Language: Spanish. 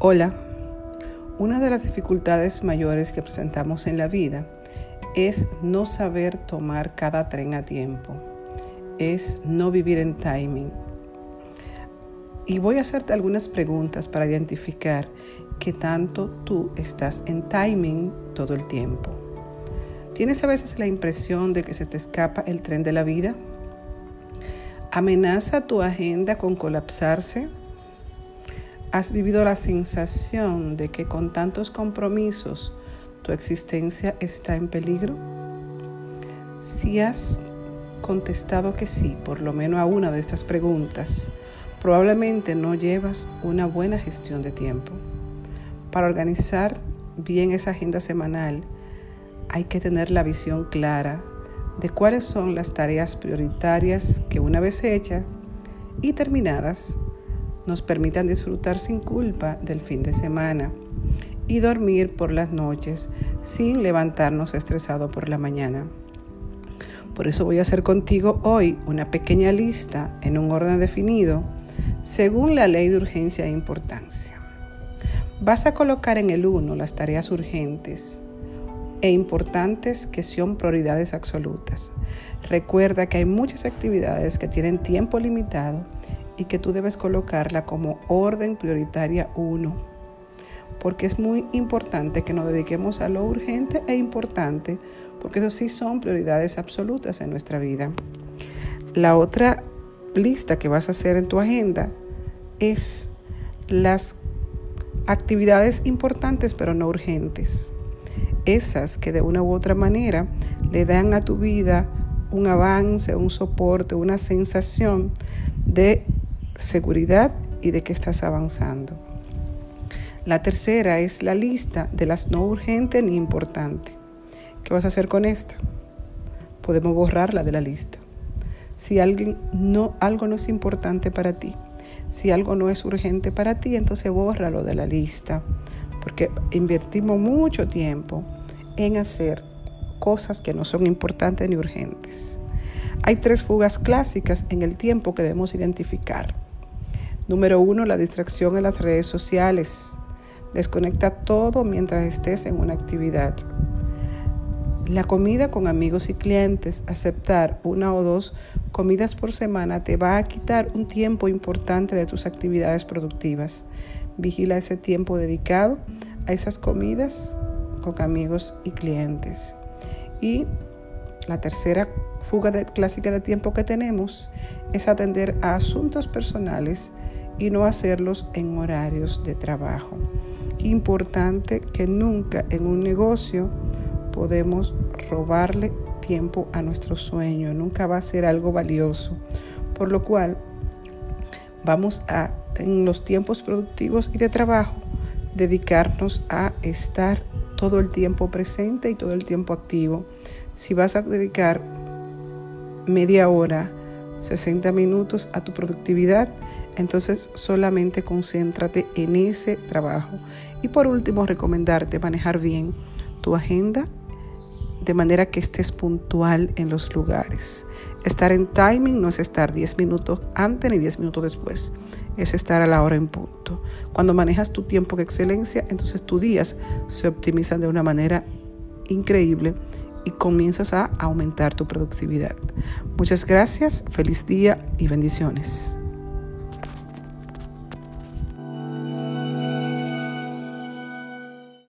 Hola, una de las dificultades mayores que presentamos en la vida es no saber tomar cada tren a tiempo, es no vivir en timing. Y voy a hacerte algunas preguntas para identificar qué tanto tú estás en timing todo el tiempo. ¿Tienes a veces la impresión de que se te escapa el tren de la vida? ¿Amenaza tu agenda con colapsarse? ¿Has vivido la sensación de que con tantos compromisos tu existencia está en peligro? Si has contestado que sí, por lo menos a una de estas preguntas, probablemente no llevas una buena gestión de tiempo. Para organizar bien esa agenda semanal, hay que tener la visión clara de cuáles son las tareas prioritarias que una vez hechas y terminadas nos permitan disfrutar sin culpa del fin de semana y dormir por las noches sin levantarnos estresado por la mañana. Por eso voy a hacer contigo hoy una pequeña lista en un orden definido según la ley de urgencia e importancia. Vas a colocar en el 1 las tareas urgentes e importantes que son prioridades absolutas. Recuerda que hay muchas actividades que tienen tiempo limitado y que tú debes colocarla como orden prioritaria 1, porque es muy importante que nos dediquemos a lo urgente e importante, porque eso sí son prioridades absolutas en nuestra vida. La otra lista que vas a hacer en tu agenda es las actividades importantes pero no urgentes. Esas que de una u otra manera le dan a tu vida un avance, un soporte, una sensación de seguridad y de que estás avanzando. La tercera es la lista de las no urgentes ni importantes. ¿Qué vas a hacer con esta? Podemos borrarla de la lista. Si alguien no, algo no es importante para ti, si algo no es urgente para ti, entonces bórralo de la lista, porque invertimos mucho tiempo en hacer cosas que no son importantes ni urgentes. Hay tres fugas clásicas en el tiempo que debemos identificar. Número uno, la distracción en las redes sociales. Desconecta todo mientras estés en una actividad. La comida con amigos y clientes, aceptar una o dos comidas por semana te va a quitar un tiempo importante de tus actividades productivas. Vigila ese tiempo dedicado a esas comidas con amigos y clientes. Y la tercera fuga clásica de tiempo que tenemos es atender a asuntos personales y no hacerlos en horarios de trabajo. Importante que nunca en un negocio podemos robarle tiempo a nuestro sueño, nunca va a ser algo valioso. Por lo cual vamos a, en los tiempos productivos y de trabajo, dedicarnos a estar todo el tiempo presente y todo el tiempo activo. Si vas a dedicar media hora, 60 minutos a tu productividad, entonces solamente concéntrate en ese trabajo. Y por último, recomendarte manejar bien tu agenda de manera que estés puntual en los lugares. Estar en timing no es estar 10 minutos antes ni 10 minutos después, es estar a la hora en punto. Cuando manejas tu tiempo con excelencia, entonces tus días se optimizan de una manera increíble y comienzas a aumentar tu productividad. Muchas gracias, feliz día y bendiciones.